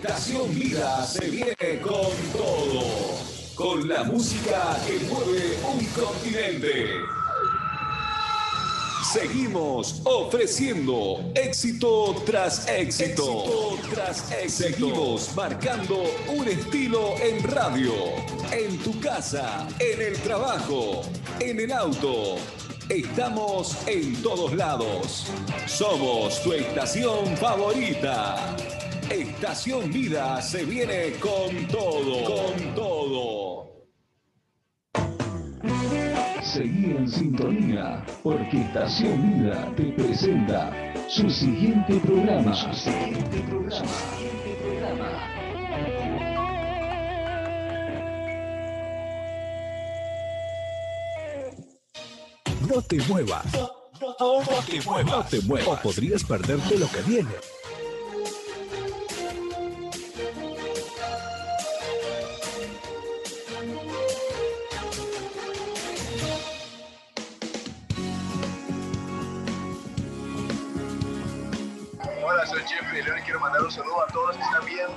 Estación Vida se viene con todo. Con la música que mueve un continente. Seguimos ofreciendo éxito tras éxito. tras éxito. Seguimos marcando un estilo en radio, en tu casa, en el trabajo, en el auto. Estamos en todos lados. Somos tu estación favorita. Estación Vida se viene con todo, con todo. Seguí en sintonía, porque Estación Vida te presenta su siguiente programa. Su siguiente programa. No te muevas. No, te muevas. No te muevas. O podrías perderte lo que viene.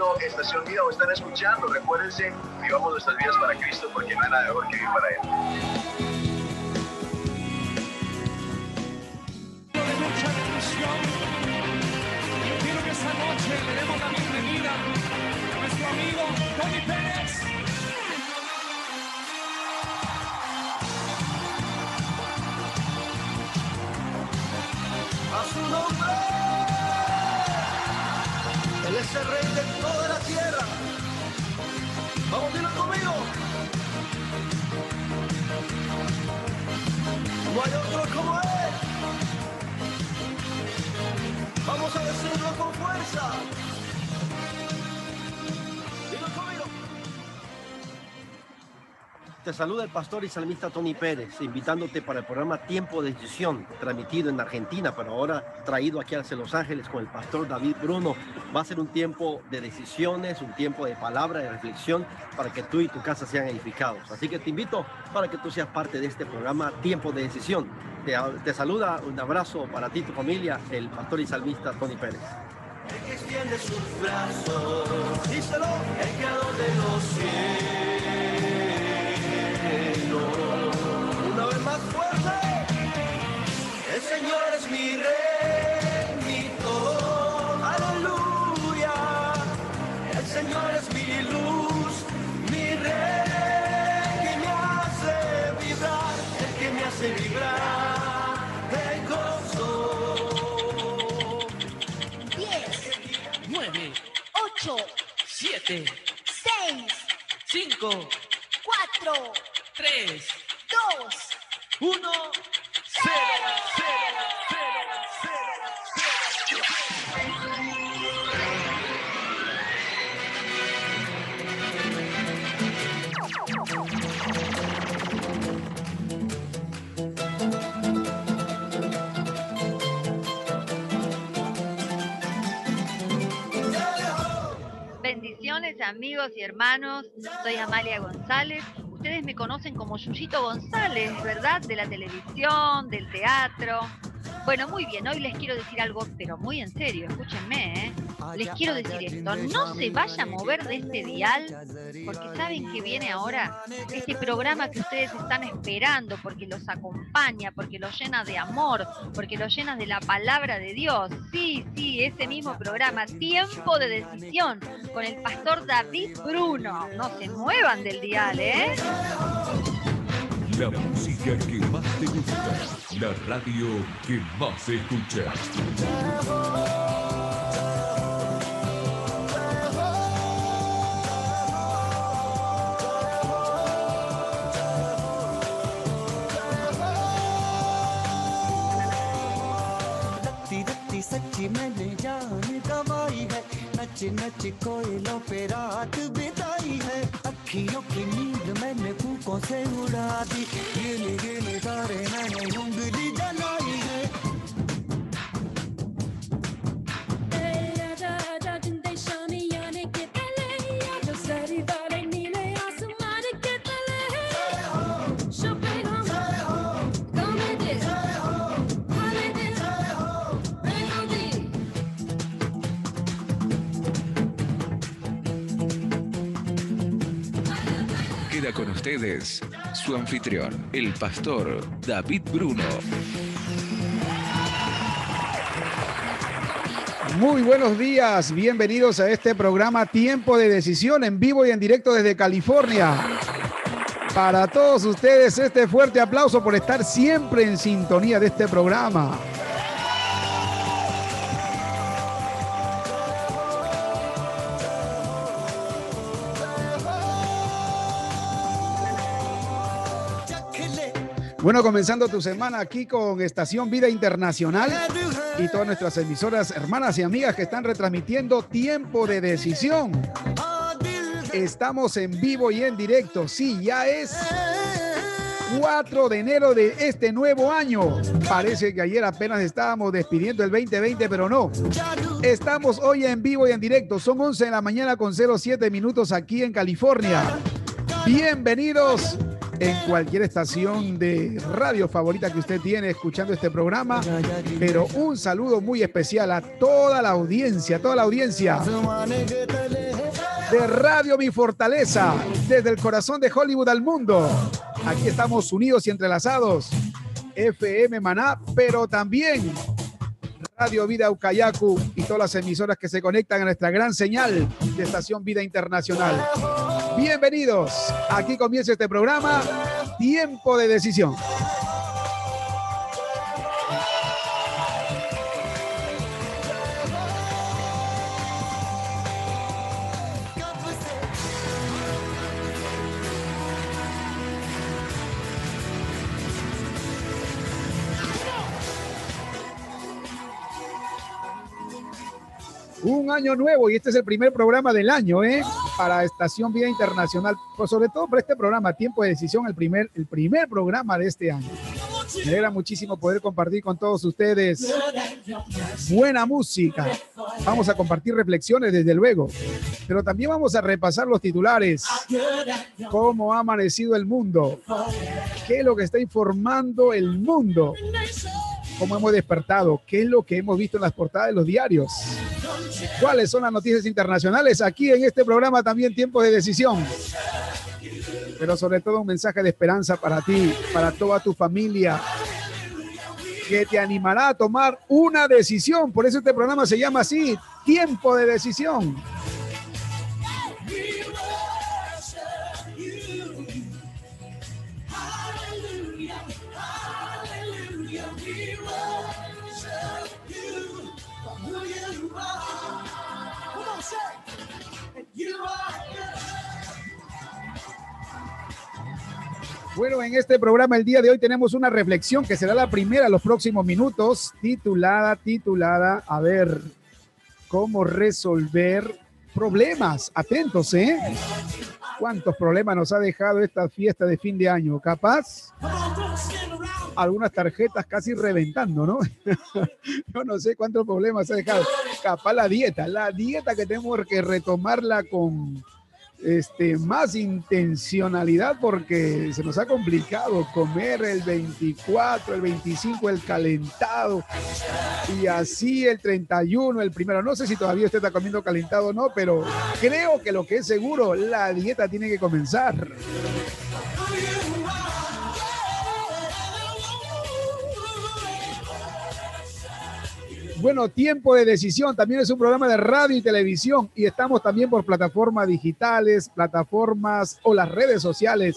Viendo Estación Vida o están escuchando. Recuérdense, vivamos nuestras vidas para Cristo porque no hay nada mejor que vivir para Él. Yo quiero que esta noche le demos la bienvenida a nuestro amigo Tony Pérez. Es el rey de toda la tierra. Vamos, dilo conmigo. No hay otro como Él. Te saluda el pastor y salmista Tony Pérez, invitándote para el programa Tiempo de Decisión, transmitido en Argentina, pero ahora traído aquí hacia Los Ángeles con el pastor David Bruno. Va a ser un tiempo de decisiones, un tiempo de palabra, de reflexión, para que tú y tu casa sean edificados. Así que te invito para que tú seas parte de este programa Tiempo de Decisión. Te, saluda, un abrazo para ti y tu familia, el pastor y salmista Tony Pérez. El que extiende sus brazos, díselo, el creador de los cielos El Señor es mi rey, mi todo. Aleluya. El Señor es mi luz, mi rey que me hace vibrar, el que me hace vibrar de gozo. 10, 9, 8, 7, 6, 5, 4, 3, 2, 1, 0, 0, Bendiciones amigos y hermanos, soy Amalia González ustedes me conocen como Yuyito González, ¿verdad? De la televisión, del teatro. Bueno, muy bien, hoy les quiero decir algo, pero muy en serio, escúchenme, ¿eh? Les quiero decir esto, no se vaya a mover de este dial, porque saben que viene ahora este programa que ustedes están esperando, porque los acompaña, porque los llena de amor, porque los llena de la palabra de Dios. Sí, sí, ese mismo programa, Tiempo de Decisión, con el pastor David Bruno. No se muevan del dial, ¿eh? La música que más te gusta, la radio que más escuchas. सच्ची मैंने जान गवाई है नच नच कोयलों पे रात बिताई है अखियों की नींद मैंने फूकों से उड़ा दी। गिने गिने तारे मैंने उंगली जलाई है। Ustedes su anfitrión, el pastor David Bruno. Muy buenos días, bienvenidos a este programa Tiempo de Decisión en vivo y en directo desde California. Para todos ustedes este fuerte aplauso por estar siempre en sintonía de este programa. Bueno, comenzando tu semana aquí con Estación Vida Internacional y todas nuestras emisoras hermanas y amigas que están retransmitiendo Tiempo de Decisión. Estamos en vivo y en directo. Sí, ya es 4 de enero de este nuevo año. Parece que ayer apenas estábamos despidiendo el 2020, pero no. Estamos hoy en vivo y en directo. Son 11 de la mañana con 07 minutos aquí en California. Bienvenidos en cualquier estación de radio favorita que usted tiene escuchando este programa. Pero un saludo muy especial a toda la audiencia, toda la audiencia de Radio Mi Fortaleza, desde el corazón de Hollywood al mundo. Aquí estamos unidos y entrelazados. FM Maná, pero también Radio Vida Ucayacu y todas las emisoras que se conectan a nuestra gran señal de Estación Vida Internacional. Bienvenidos. Aquí comienza este programa, Tiempo de Decisión. Un año nuevo y este es el primer programa del año, ¿eh? Para Estación Vida Internacional, pues sobre todo para este programa, Tiempo de Decisión, el primer, el primer programa de este año. Me alegra muchísimo poder compartir con todos ustedes buena música. Vamos a compartir reflexiones, desde luego, pero también vamos a repasar los titulares. ¿Cómo ha amanecido el mundo? ¿Qué es lo que está informando el mundo? ¿Cómo hemos despertado? ¿Qué es lo que hemos visto en las portadas de los diarios? ¿Cuáles son las noticias internacionales? Aquí en este programa también Tiempo de Decisión. Pero sobre todo un mensaje de esperanza para ti, para toda tu familia, que te animará a tomar una decisión. Por eso este programa se llama así, Tiempo de Decisión. Bueno, en este programa el día de hoy tenemos una reflexión que será la primera en los próximos minutos, titulada, titulada, a ver, cómo resolver problemas. Atentos, ¿eh? ¿Cuántos problemas nos ha dejado esta fiesta de fin de año? Capaz algunas tarjetas casi reventando, ¿no? Yo no sé cuántos problemas ha dejado. Capaz la dieta, la dieta que tenemos que retomarla con este, más intencionalidad porque se nos ha complicado comer el 24, el 25, el calentado y así el 31, el primero. No sé si todavía usted está comiendo calentado o no, pero creo que lo que es seguro, la dieta tiene que comenzar. Bueno, Tiempo de Decisión también es un programa de radio y televisión y estamos también por plataformas digitales, plataformas o las redes sociales,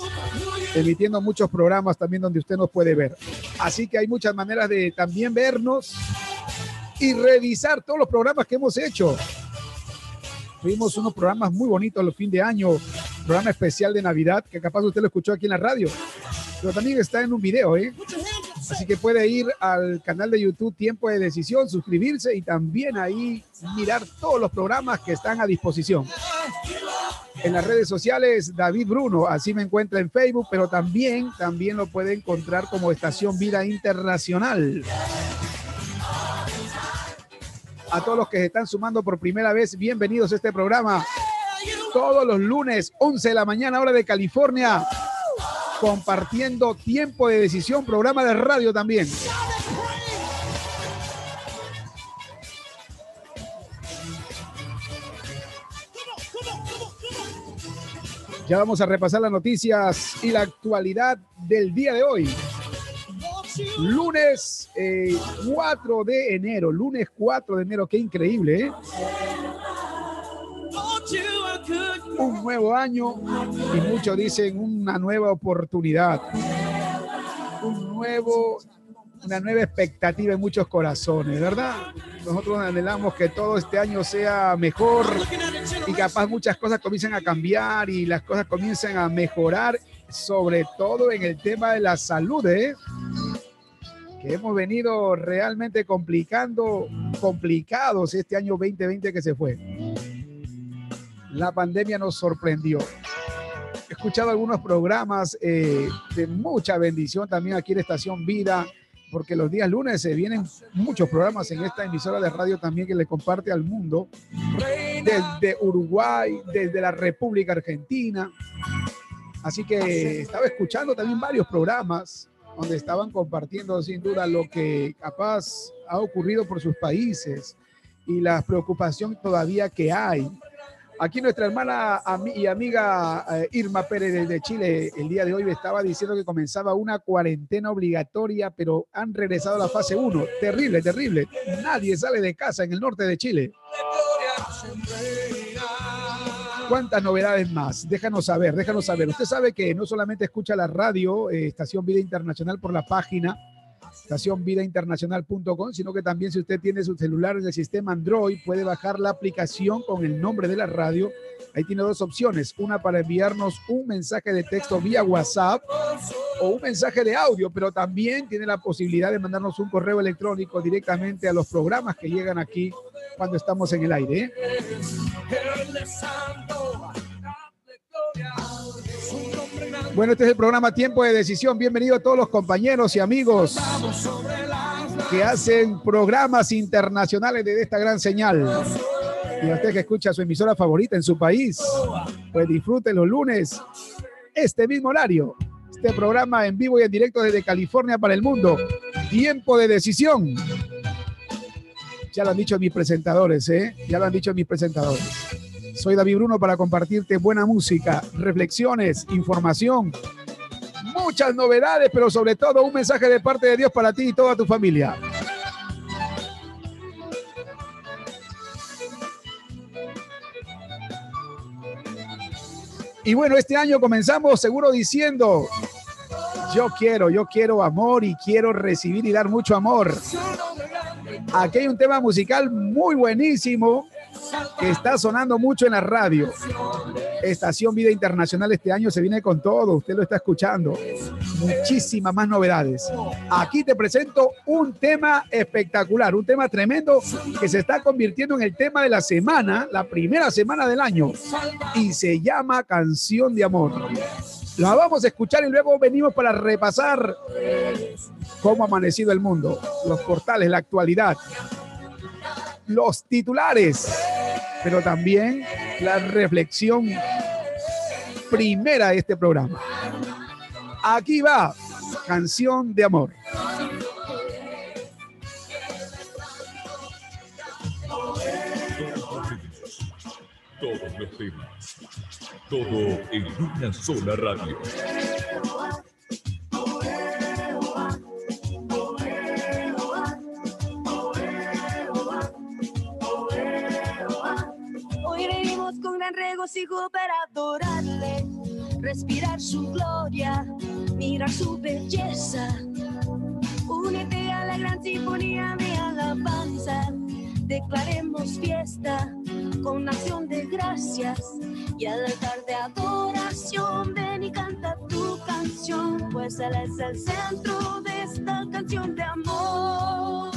emitiendo muchos programas también donde usted nos puede ver. Así que hay muchas maneras de también vernos y revisar todos los programas que hemos hecho. Tuvimos unos programas muy bonitos los fin de año, programa especial de Navidad, que capaz usted lo escuchó aquí en la radio, pero también está en un video, ¿eh? Así que puede ir al canal de YouTube Tiempo de Decisión, suscribirse y también ahí mirar todos los programas que están a disposición. En las redes sociales, David Bruno, así me encuentra en Facebook, pero también, también lo puede encontrar como Estación Vida Internacional. A todos los que se están sumando por primera vez, bienvenidos a este programa. Todos los lunes, 11 de la mañana, hora de California compartiendo tiempo de decisión, programa de radio también. Ya vamos a repasar las noticias y la actualidad del día de hoy. Lunes eh, 4 de enero, lunes 4 de enero, qué increíble, ¿eh? Un nuevo año y muchos dicen una nueva oportunidad, un nuevo, una nueva expectativa en muchos corazones, ¿verdad? Nosotros anhelamos que todo este año sea mejor y capaz muchas cosas comiencen a cambiar y las cosas comiencen a mejorar, sobre todo en el tema de la salud, ¿eh? que hemos venido realmente complicando, complicados este año 2020 que se fue. La pandemia nos sorprendió. He escuchado algunos programas eh, de mucha bendición también aquí en Estación Vida, porque los días lunes se vienen muchos programas en esta emisora de radio también que le comparte al mundo, desde Uruguay, desde la República Argentina. Así que estaba escuchando también varios programas donde estaban compartiendo sin duda lo que capaz ha ocurrido por sus países y la preocupación todavía que hay. Aquí nuestra hermana y amiga eh, Irma Pérez de Chile el día de hoy estaba diciendo que comenzaba una cuarentena obligatoria, pero han regresado a la fase 1. Terrible, terrible. Nadie sale de casa en el norte de Chile. ¿Cuántas novedades más? Déjanos saber, déjanos saber. Usted sabe que no solamente escucha la radio, eh, Estación Vida Internacional por la página estacionvidainternacional.com, sino que también si usted tiene su celular en el sistema Android, puede bajar la aplicación con el nombre de la radio. Ahí tiene dos opciones, una para enviarnos un mensaje de texto vía WhatsApp o un mensaje de audio, pero también tiene la posibilidad de mandarnos un correo electrónico directamente a los programas que llegan aquí cuando estamos en el aire. ¿eh? Bueno, este es el programa Tiempo de Decisión. Bienvenido a todos los compañeros y amigos que hacen programas internacionales de esta gran señal. Y a usted que escucha su emisora favorita en su país, pues disfrute los lunes, este mismo horario. Este programa en vivo y en directo desde California para el mundo. Tiempo de Decisión. Ya lo han dicho mis presentadores, ¿eh? Ya lo han dicho mis presentadores. Soy David Bruno para compartirte buena música, reflexiones, información, muchas novedades, pero sobre todo un mensaje de parte de Dios para ti y toda tu familia. Y bueno, este año comenzamos seguro diciendo, yo quiero, yo quiero amor y quiero recibir y dar mucho amor. Aquí hay un tema musical muy buenísimo que está sonando mucho en la radio. Estación Vida Internacional este año se viene con todo, usted lo está escuchando. Muchísimas más novedades. Aquí te presento un tema espectacular, un tema tremendo que se está convirtiendo en el tema de la semana, la primera semana del año, y se llama Canción de Amor. La vamos a escuchar y luego venimos para repasar cómo ha amanecido el mundo, los portales, la actualidad, los titulares, pero también la reflexión primera de este programa. Aquí va, canción de amor. Todos los temas. Todo en una sola radio. Regocijo para adorarle, respirar su gloria, mirar su belleza. Únete a la gran sinfonía de alabanza, declaremos fiesta con acción de gracias y al altar de adoración ven y canta tu canción, pues Él es el centro de esta canción de amor.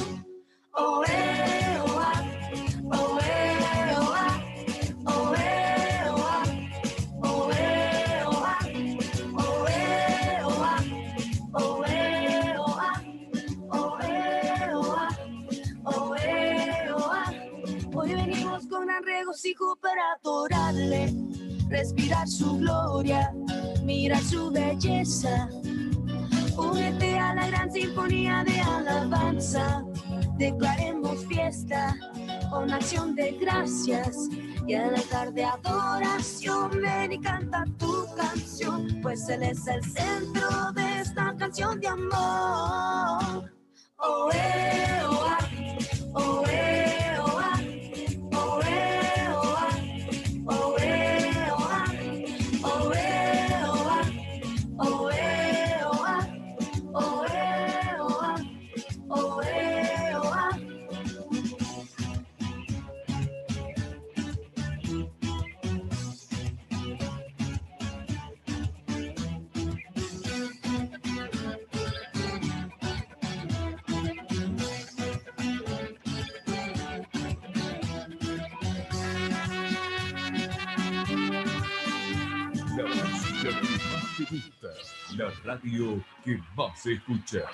Oh, regocijo para adorarle, respirar su gloria, mirar su belleza. Únete a la gran sinfonía de alabanza, declaremos fiesta con acción de gracias y al altar de adoración ven y canta tu canción, pues Él es el centro de esta canción de amor. Oh, eh, oh, ah. Oh, eh, La radio que más escucha.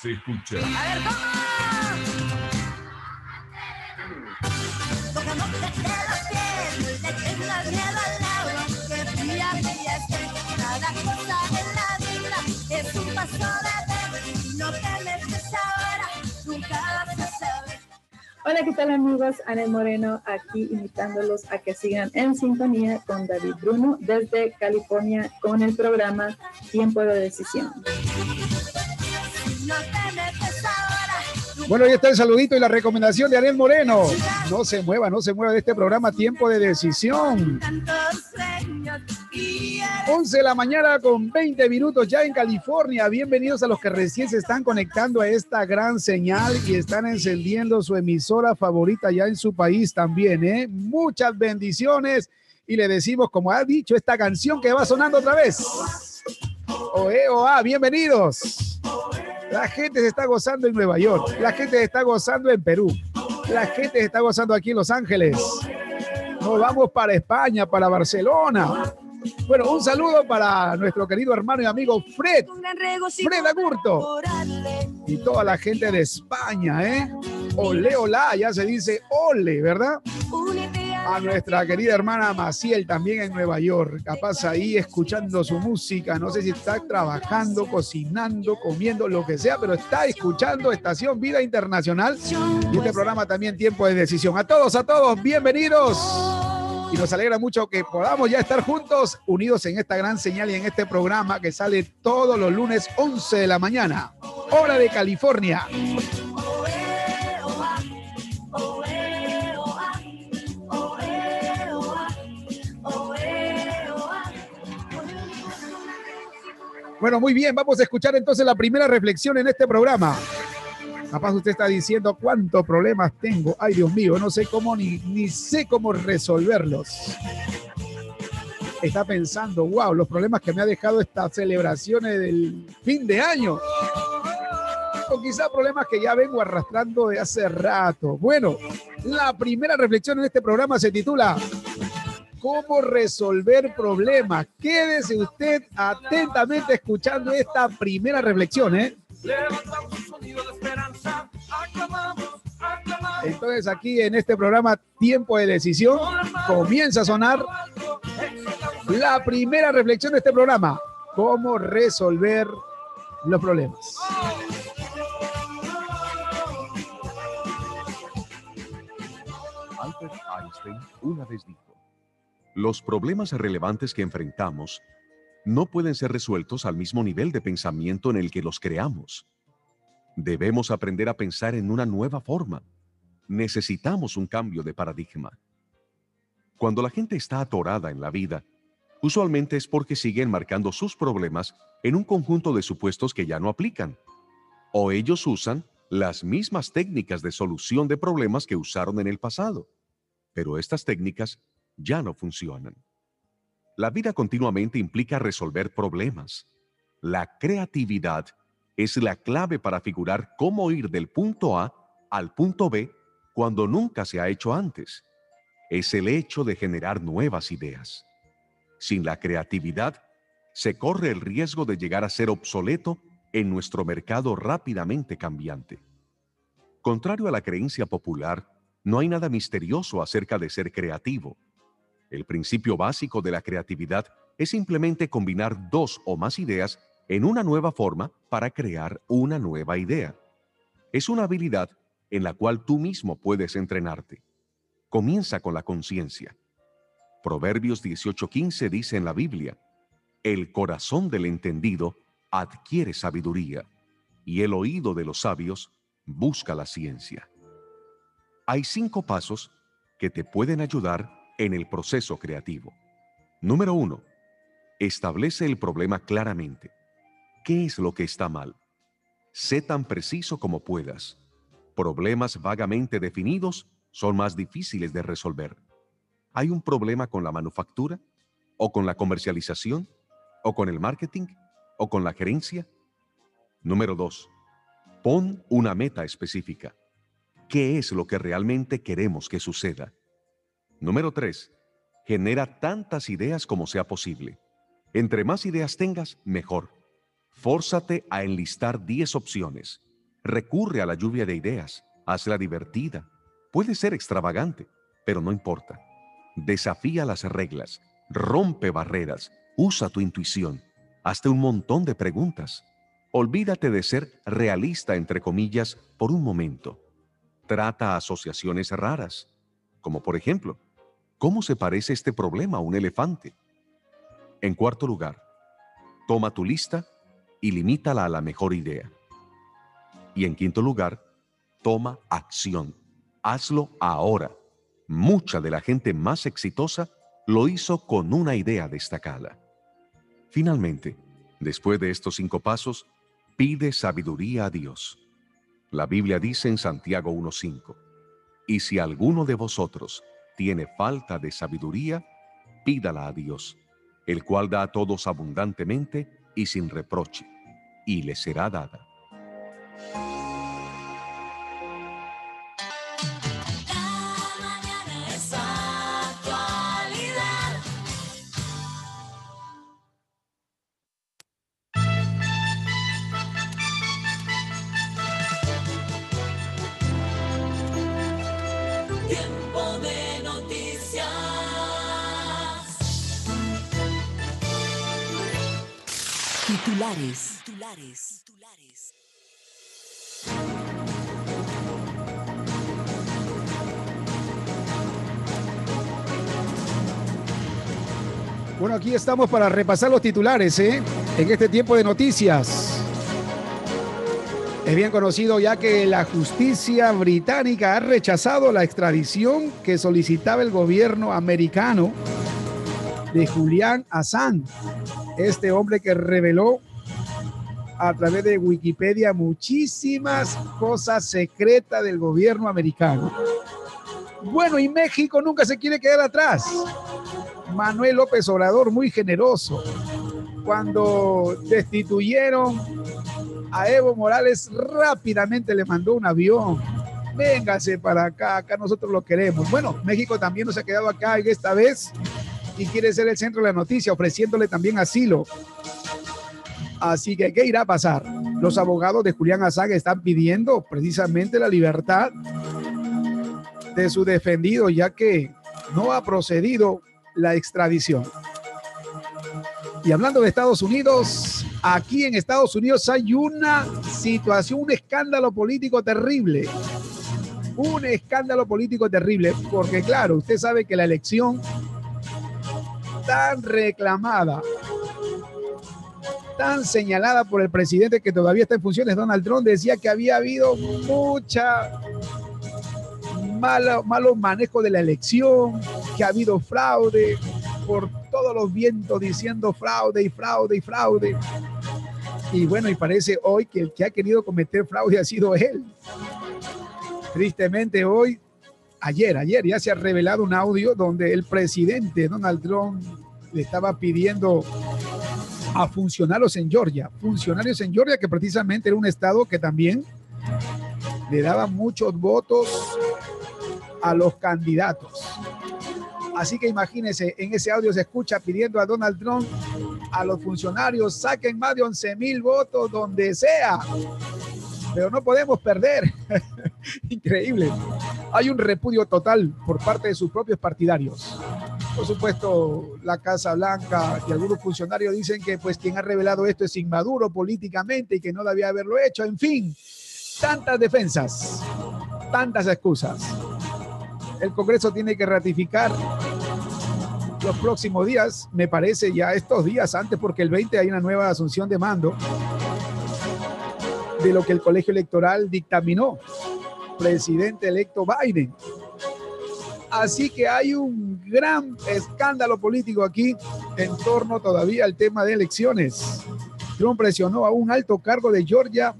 Se escucha. A ver, ¿cómo? Tocándote de los pies, le tengas miedo al agua, que fría, fría es cada cosa en la vida es un paso de vez, no te metes ahora, nunca vas a saber. Hola, ¿qué tal amigos? Anel Moreno aquí invitándolos a que sigan en sintonía con David Bruno desde California con el programa Tiempo de Decisión. Bueno, ahí está el saludito y la recomendación de Ariel Moreno. No se mueva, no se mueva de este programa Tiempo de Decisión. tantos sueños y eres 11 de la mañana con 20 minutos ya en California. Bienvenidos a los que recién se están conectando a esta gran señal y están encendiendo su emisora favorita ya en su país también. ¿eh? Muchas bendiciones y le decimos, como ha dicho, esta canción que va sonando otra vez. Oe, oa, bienvenidos. La gente se está gozando en Nueva York, la gente se está gozando en Perú, la gente se está gozando aquí en Los Ángeles. Nos vamos para España, para Barcelona. Bueno, un saludo para nuestro querido hermano y amigo Fred, Fred Agurto y toda la gente de España, ¿eh? Ole, hola, ya se dice ole, ¿verdad? Únete a nuestra querida hermana Maciel también en Nueva York, capaz ahí escuchando su música, no sé si está trabajando, cocinando, comiendo, lo que sea, pero está escuchando Estación Vida Internacional y este programa también Tiempo de Decisión. A todos, a todos, bienvenidos. Y nos alegra mucho que podamos ya estar juntos, unidos en esta gran señal y en este programa que sale todos los lunes 11 de la mañana, hora de California. Bueno, muy bien, vamos a escuchar entonces la primera reflexión en este programa. Capaz usted está diciendo cuántos problemas tengo. Ay, Dios mío, no sé cómo ni, ni sé cómo resolverlos. Está pensando, wow, los problemas que me ha dejado estas celebraciones del fin de año. O quizá problemas que ya vengo arrastrando de hace rato. Bueno, la primera reflexión en este programa se titula ¿Cómo resolver problemas? Quédese usted atentamente escuchando esta primera reflexión, ¿eh? Levantamos un sonido de esperanza, aclamamos, aclamamos. Entonces aquí en este programa Tiempo de Decisión comienza a sonar la primera reflexión de este programa. ¿Cómo resolver los problemas? Albert Einstein una vez dijo, los problemas relevantes que enfrentamos no pueden ser resueltos al mismo nivel de pensamiento en el que los creamos. Debemos aprender a pensar en una nueva forma. Necesitamos un cambio de paradigma. Cuando la gente está atorada en la vida, usualmente es porque siguen marcando sus problemas en un conjunto de supuestos que ya no aplican. O ellos usan las mismas técnicas de solución de problemas que usaron en el pasado. Pero estas técnicas ya no funcionan. La vida continuamente implica resolver problemas. La creatividad es la clave para figurar cómo ir del punto A al punto B cuando nunca se ha hecho antes. Es el hecho de generar nuevas ideas. Sin la creatividad, se corre el riesgo de llegar a ser obsoleto en nuestro mercado rápidamente cambiante. Contrario a la creencia popular, no hay nada misterioso acerca de ser creativo. El principio básico de la creatividad es simplemente combinar dos o más ideas en una nueva forma para crear una nueva idea. Es una habilidad en la cual tú mismo puedes entrenarte. Comienza con la conciencia. Proverbios 18:15 dice en la Biblia, El corazón del entendido adquiere sabiduría, y el oído de los sabios busca la ciencia. Hay cinco pasos que te pueden ayudar en el proceso creativo. Número uno, establece el problema claramente. ¿Qué es lo que está mal? Sé tan preciso como puedas. Problemas vagamente definidos son más difíciles de resolver. ¿Hay un problema con la manufactura? ¿O con la comercialización? ¿O con el marketing? ¿O con la gerencia? Número dos, pon una meta específica. ¿Qué es lo que realmente queremos que suceda? Número 3. Genera tantas ideas como sea posible. Entre más ideas tengas, mejor. Fórzate a enlistar 10 opciones. Recurre a la lluvia de ideas. Hazla divertida. Puede ser extravagante, pero no importa. Desafía las reglas. Rompe barreras. Usa tu intuición. Hazte un montón de preguntas. Olvídate de ser realista, entre comillas, por un momento. Trata asociaciones raras, como por ejemplo, ¿Cómo se parece este problema a un elefante? En cuarto lugar, toma tu lista y limítala a la mejor idea. Y en quinto lugar, toma acción. Hazlo ahora. Mucha de la gente más exitosa lo hizo con una idea destacada. Finalmente, después de estos cinco pasos, pide sabiduría a Dios. La Biblia dice en Santiago 1.5, y si alguno de vosotros tiene falta de sabiduría, pídala a Dios, el cual da a todos abundantemente y sin reproche, y le será dada. Titulares. Bueno, aquí estamos para repasar los titulares, ¿eh? En este tiempo de noticias. Es bien conocido ya que la justicia británica ha rechazado la extradición que solicitaba el gobierno americano de Julián Assange, este hombre que reveló a través de Wikipedia muchísimas cosas secretas del gobierno americano. Bueno, y México nunca se quiere quedar atrás. Manuel López Obrador, muy generoso, cuando destituyeron a Evo Morales, rápidamente le mandó un avión. Véngase para acá, acá nosotros lo queremos. Bueno, México también nos ha quedado acá esta vez y quiere ser el centro de la noticia, ofreciéndole también asilo. Así que, ¿qué irá a pasar? Los abogados de Julián Assange están pidiendo precisamente la libertad de su defendido, ya que no ha procedido la extradición. Y hablando de Estados Unidos, aquí en Estados Unidos hay una situación, un escándalo político terrible. Un escándalo político terrible, porque claro, usted sabe que la elección tan reclamada tan señalada por el presidente que todavía está en funciones, Donald Trump, decía que había habido mucha malo, malo manejo de la elección, que ha habido fraude, por todos los vientos diciendo fraude y fraude y fraude. Y bueno, y parece hoy que el que ha querido cometer fraude ha sido él. Tristemente hoy, ayer, ayer ya se ha revelado un audio donde el presidente Donald Trump le estaba pidiendo a funcionarios en Georgia, funcionarios en Georgia que precisamente era un estado que también le daba muchos votos a los candidatos. Así que imagínense, en ese audio se escucha pidiendo a Donald Trump, a los funcionarios, saquen más de 11 mil votos donde sea. Pero no podemos perder. Increíble. Hay un repudio total por parte de sus propios partidarios. Por supuesto, la Casa Blanca y algunos funcionarios dicen que pues quien ha revelado esto es inmaduro políticamente y que no debía haberlo hecho. En fin, tantas defensas, tantas excusas. El Congreso tiene que ratificar los próximos días, me parece ya estos días antes, porque el 20 hay una nueva asunción de mando de lo que el colegio electoral dictaminó. Presidente electo Biden. Así que hay un gran escándalo político aquí en torno todavía al tema de elecciones. Trump presionó a un alto cargo de Georgia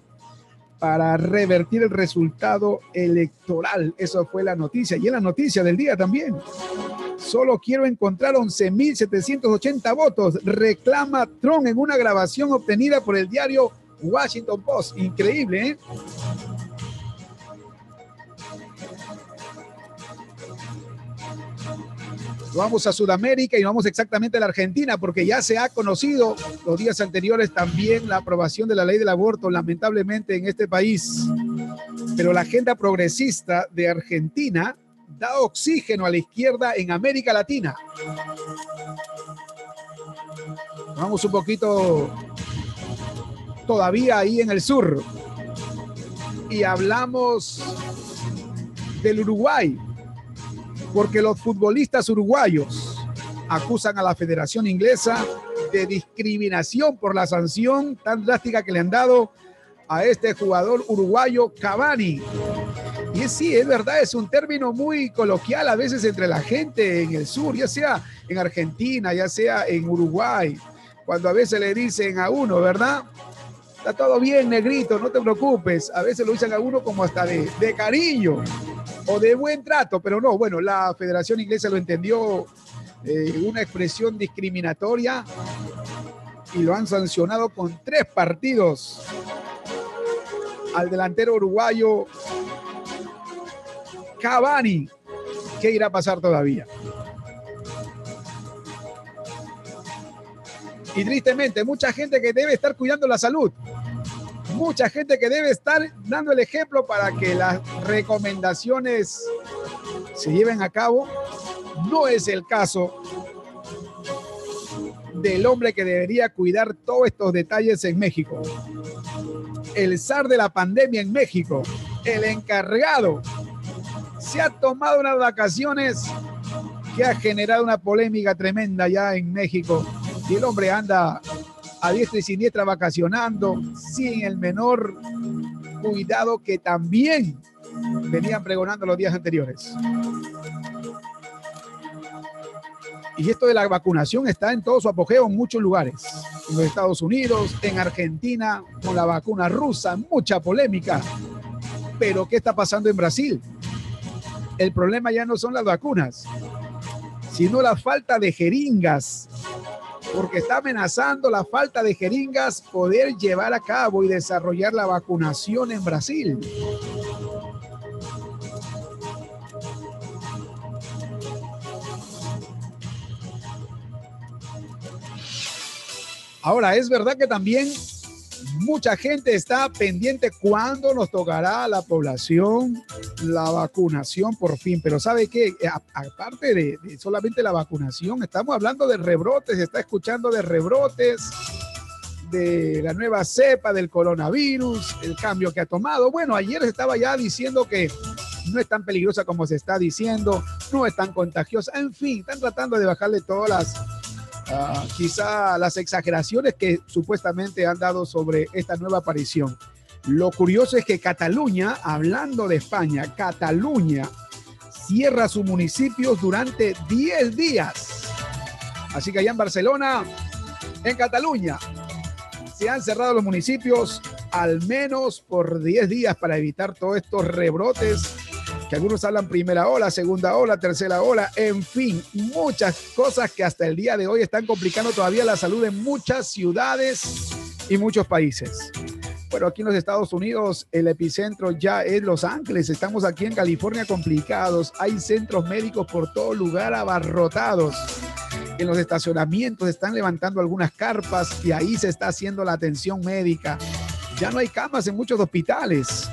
para revertir el resultado electoral. Eso fue la noticia. Y en la noticia del día también. Solo quiero encontrar 11.780 votos. Reclama Trump en una grabación obtenida por el diario Washington Post. Increíble, ¿eh? Vamos a Sudamérica y vamos exactamente a la Argentina porque ya se ha conocido los días anteriores también la aprobación de la ley del aborto, lamentablemente en este país. Pero la agenda progresista de Argentina da oxígeno a la izquierda en América Latina. Vamos un poquito todavía ahí en el sur. Y hablamos del Uruguay porque los futbolistas uruguayos acusan a la Federación Inglesa de discriminación por la sanción tan drástica que le han dado a este jugador uruguayo Cavani. Y sí, es verdad, es un término muy coloquial a veces entre la gente en el sur, ya sea en Argentina, ya sea en Uruguay, cuando a veces le dicen a uno, ¿verdad? Está todo bien, negrito, no te preocupes. A veces lo dicen a uno como hasta de cariño o de buen trato, pero no, bueno, la Federación Inglesa lo entendió eh, una expresión discriminatoria y lo han sancionado con tres partidos al delantero uruguayo Cavani. ¿Qué irá a pasar todavía? Y tristemente, mucha gente que debe estar cuidando la salud mucha gente que debe estar dando el ejemplo para que las recomendaciones se lleven a cabo. No es el caso del hombre que debería cuidar todos estos detalles en México. El zar de la pandemia en México, el encargado, se ha tomado unas vacaciones que ha generado una polémica tremenda ya en México. Y el hombre anda a diestra y siniestra vacacionando, sin el menor cuidado que también venían pregonando los días anteriores. Y esto de la vacunación está en todo su apogeo en muchos lugares. En los Estados Unidos, en Argentina, con la vacuna rusa, mucha polémica. Pero ¿qué está pasando en Brasil? El problema ya no son las vacunas, sino la falta de jeringas porque está amenazando la falta de jeringas poder llevar a cabo y desarrollar la vacunación en Brasil. Ahora, es verdad que también mucha gente está pendiente cuándo nos tocará a la población la vacunación por fin. Pero ¿sabe qué? Eh, aparte de, solamente la vacunación, estamos hablando de rebrotes, se está escuchando de rebrotes, de la nueva cepa del coronavirus, el cambio que ha tomado. Bueno, ayer estaba ya diciendo que no es tan peligrosa como se está diciendo, no es tan contagiosa. En fin, están tratando de bajarle todas las ah, quizá las exageraciones que supuestamente han dado sobre esta nueva aparición. Lo curioso es que Cataluña, hablando de España, Cataluña cierra sus municipios durante 10 días. Así que allá en Barcelona, en Cataluña, se han cerrado los municipios al menos por 10 días para evitar todos estos rebrotes que algunos hablan primera ola, segunda ola, tercera ola, en fin, muchas cosas que hasta el día de hoy están complicando todavía la salud en muchas ciudades y muchos países. Bueno, aquí en los Estados Unidos el epicentro ya es Los Ángeles. Estamos aquí en California complicados. Hay centros médicos por todo lugar abarrotados. En los estacionamientos están levantando algunas carpas y ahí se está haciendo la atención médica. Ya no hay camas en muchos hospitales.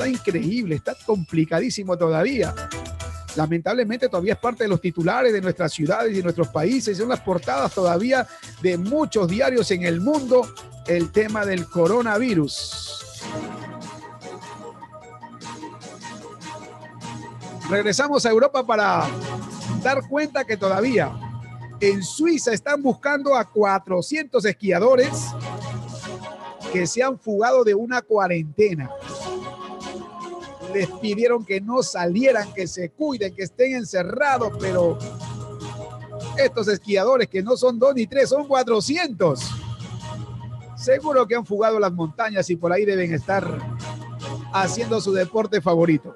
Está increíble, está complicadísimo todavía. Lamentablemente todavía es parte de los titulares de nuestras ciudades y de nuestros países. Son las portadas todavía de muchos diarios en el mundo el tema del coronavirus. Regresamos a Europa para dar cuenta que todavía en Suiza están buscando a 400 esquiadores que se han fugado de una cuarentena. Les pidieron que no salieran, que se cuiden, que estén encerrados, pero estos esquiadores que no son dos ni tres, son 400 Seguro que han fugado las montañas y por ahí deben estar haciendo su deporte favorito.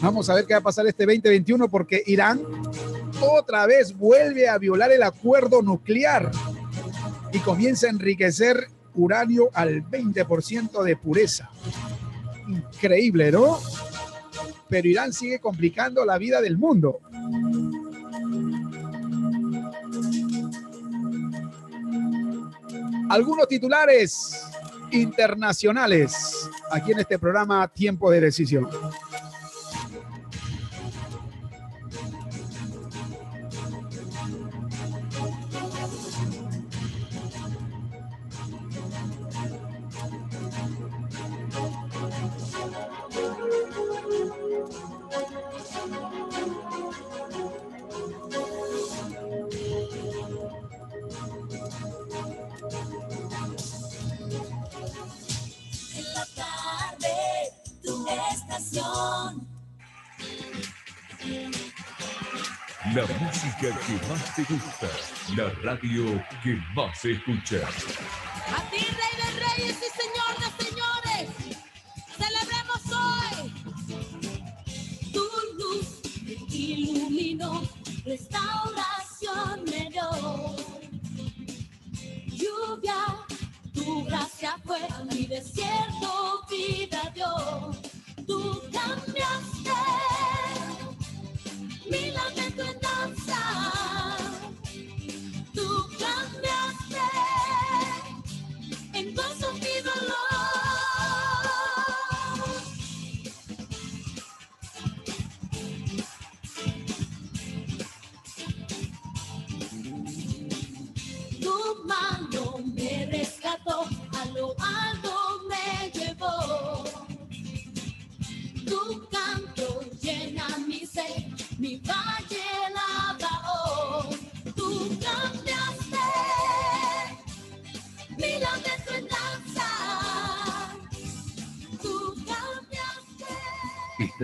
Vamos a ver qué va a pasar este 2021 porque Irán otra vez vuelve a violar el acuerdo nuclear y comienza a enriquecer uranio al 20% de pureza. Increíble, ¿no? pero Irán sigue complicando la vida del mundo. Algunos titulares internacionales aquí en este programa Tiempo de Decisión. Gusta, la radio que más escucha. A ti, Rey de Reyes y Señor de Señores, celebremos hoy. Tu luz iluminó, restauración me dio. Lluvia, tu gracia fue a mi desierto, vida dio. Tú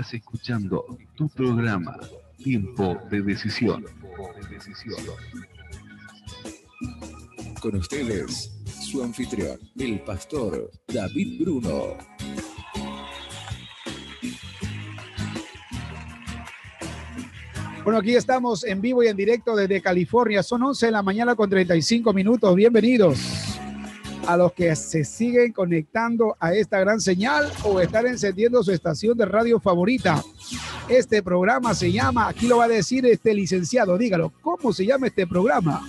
Estás escuchando tu programa Tiempo de Decisión. Con ustedes, su anfitrión, el pastor David Bruno. Bueno, aquí estamos en vivo y en directo desde California. Son 11 de la mañana con 35 minutos. Bienvenidos a los que se siguen conectando a esta gran señal o están encendiendo su estación de radio favorita. Este programa se llama, aquí lo va a decir este licenciado, dígalo, ¿cómo se llama este programa?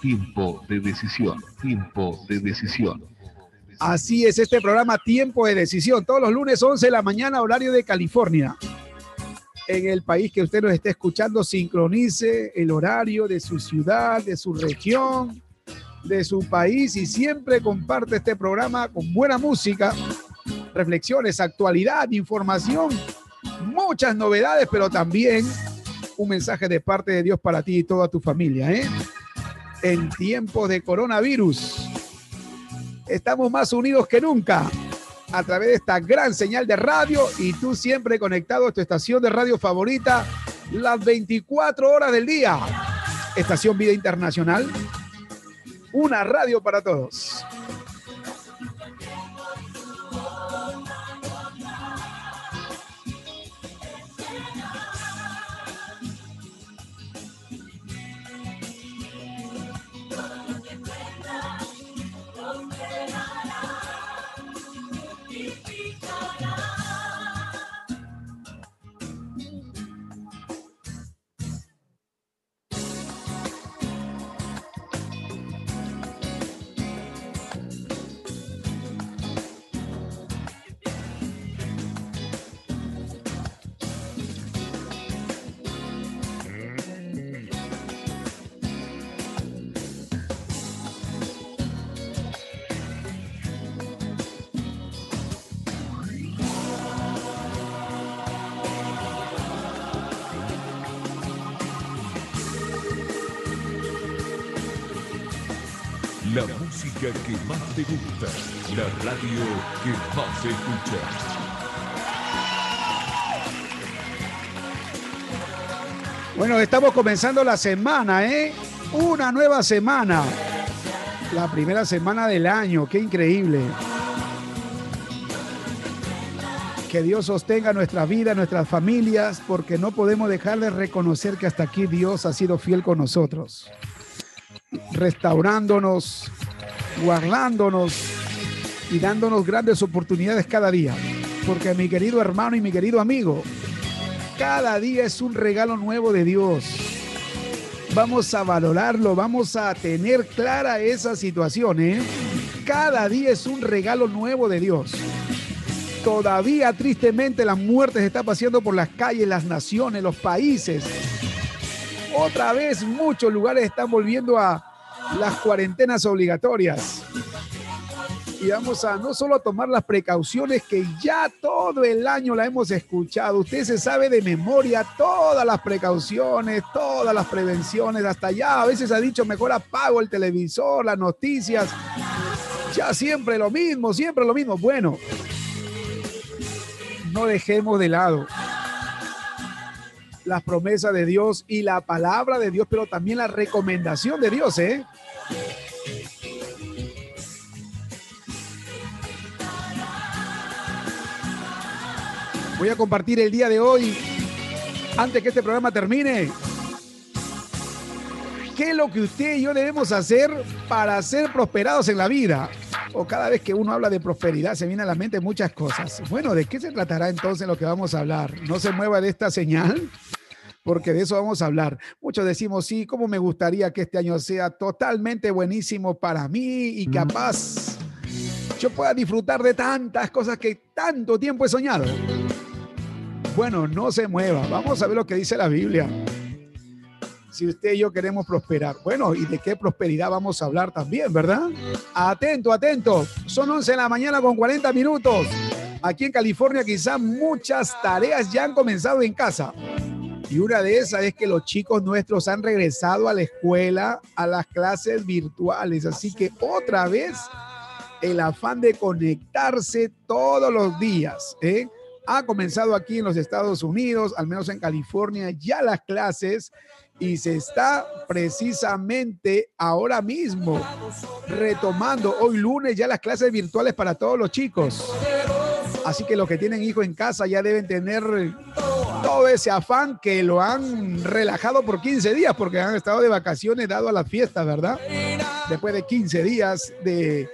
Tiempo de decisión. Tiempo de decisión. Así es, este programa Tiempo de Decisión, todos los lunes 11 de la mañana, horario de California. En el país que usted nos esté escuchando, sincronice el horario de su ciudad, de su región, de su país y siempre comparte este programa con buena música, reflexiones, actualidad, información, muchas novedades, pero también un mensaje de parte de Dios para ti y toda tu familia. ¿eh? En tiempos de coronavirus, estamos más unidos que nunca a través de esta gran señal de radio y tú siempre conectado a tu estación de radio favorita las 24 horas del día. Estación Vida Internacional, una radio para todos. Bueno, estamos comenzando la semana, ¿eh? Una nueva semana. La primera semana del año, qué increíble. Que Dios sostenga nuestra vida, nuestras familias, porque no podemos dejar de reconocer que hasta aquí Dios ha sido fiel con nosotros. Restaurándonos, guardándonos y dándonos grandes oportunidades cada día. Porque mi querido hermano y mi querido amigo, cada día es un regalo nuevo de Dios. Vamos a valorarlo, vamos a tener clara esa situación. ¿eh? Cada día es un regalo nuevo de Dios. Todavía tristemente la muerte se está paseando por las calles, las naciones, los países. Otra vez muchos lugares están volviendo a las cuarentenas obligatorias. Y vamos a no solo tomar las precauciones que ya todo el año la hemos escuchado. Usted se sabe de memoria todas las precauciones, todas las prevenciones. Hasta ya a veces ha dicho mejor apago el televisor, las noticias. Ya siempre lo mismo, siempre lo mismo. Bueno, no dejemos de lado las promesas de Dios y la palabra de Dios, pero también la recomendación de Dios, ¿eh? Voy a compartir el día de hoy, antes que este programa termine, qué es lo que usted y yo debemos hacer para ser prosperados en la vida. O cada vez que uno habla de prosperidad se viene a la mente muchas cosas. Bueno, ¿de qué se tratará entonces lo que vamos a hablar? No se mueva de esta señal porque de eso vamos a hablar. Muchos decimos, sí, cómo me gustaría que este año sea totalmente buenísimo para mí y capaz yo pueda disfrutar de tantas cosas que tanto tiempo he soñado. Bueno, no se mueva. Vamos a ver lo que dice la Biblia. Si usted y yo queremos prosperar. Bueno, ¿y de qué prosperidad vamos a hablar también, verdad? Atento, atento. Son 11 de la mañana con 40 minutos. Aquí en California quizás muchas tareas ya han comenzado en casa. Y una de esas es que los chicos nuestros han regresado a la escuela, a las clases virtuales. Así que otra vez el afán de conectarse todos los días. ¿eh? Ha comenzado aquí en los Estados Unidos, al menos en California, ya las clases y se está precisamente ahora mismo retomando hoy lunes ya las clases virtuales para todos los chicos. Así que los que tienen hijos en casa ya deben tener todo ese afán que lo han relajado por 15 días porque han estado de vacaciones dado a las fiestas, ¿verdad? Después de 15 días de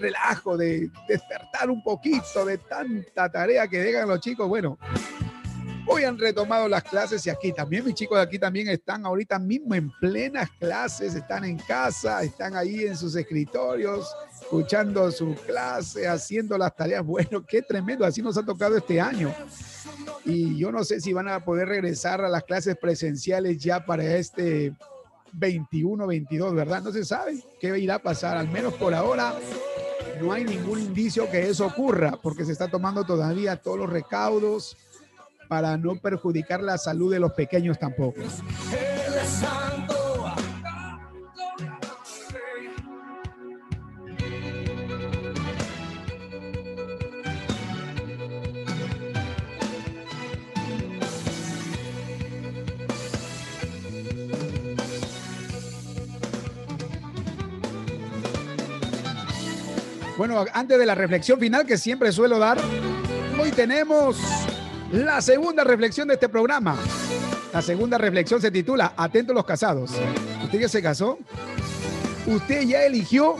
relajo, de despertar un poquito de tanta tarea que dejan los chicos, bueno, Hoy han retomado las clases y aquí también mis chicos de aquí también están ahorita mismo en plenas clases, están en casa, están ahí en sus escritorios, escuchando su clase, haciendo las tareas. Bueno, qué tremendo, así nos ha tocado este año. Y yo no sé si van a poder regresar a las clases presenciales ya para este 21, 22, ¿verdad? No se sabe qué irá a pasar, al menos por ahora no hay ningún indicio que eso ocurra, porque se está tomando todavía todos los recaudos para no perjudicar la salud de los pequeños tampoco. Bueno, antes de la reflexión final que siempre suelo dar, hoy tenemos la segunda reflexión de este programa. La segunda reflexión se titula Atentos los casados. ¿Usted ya se casó? ¿Usted ya eligió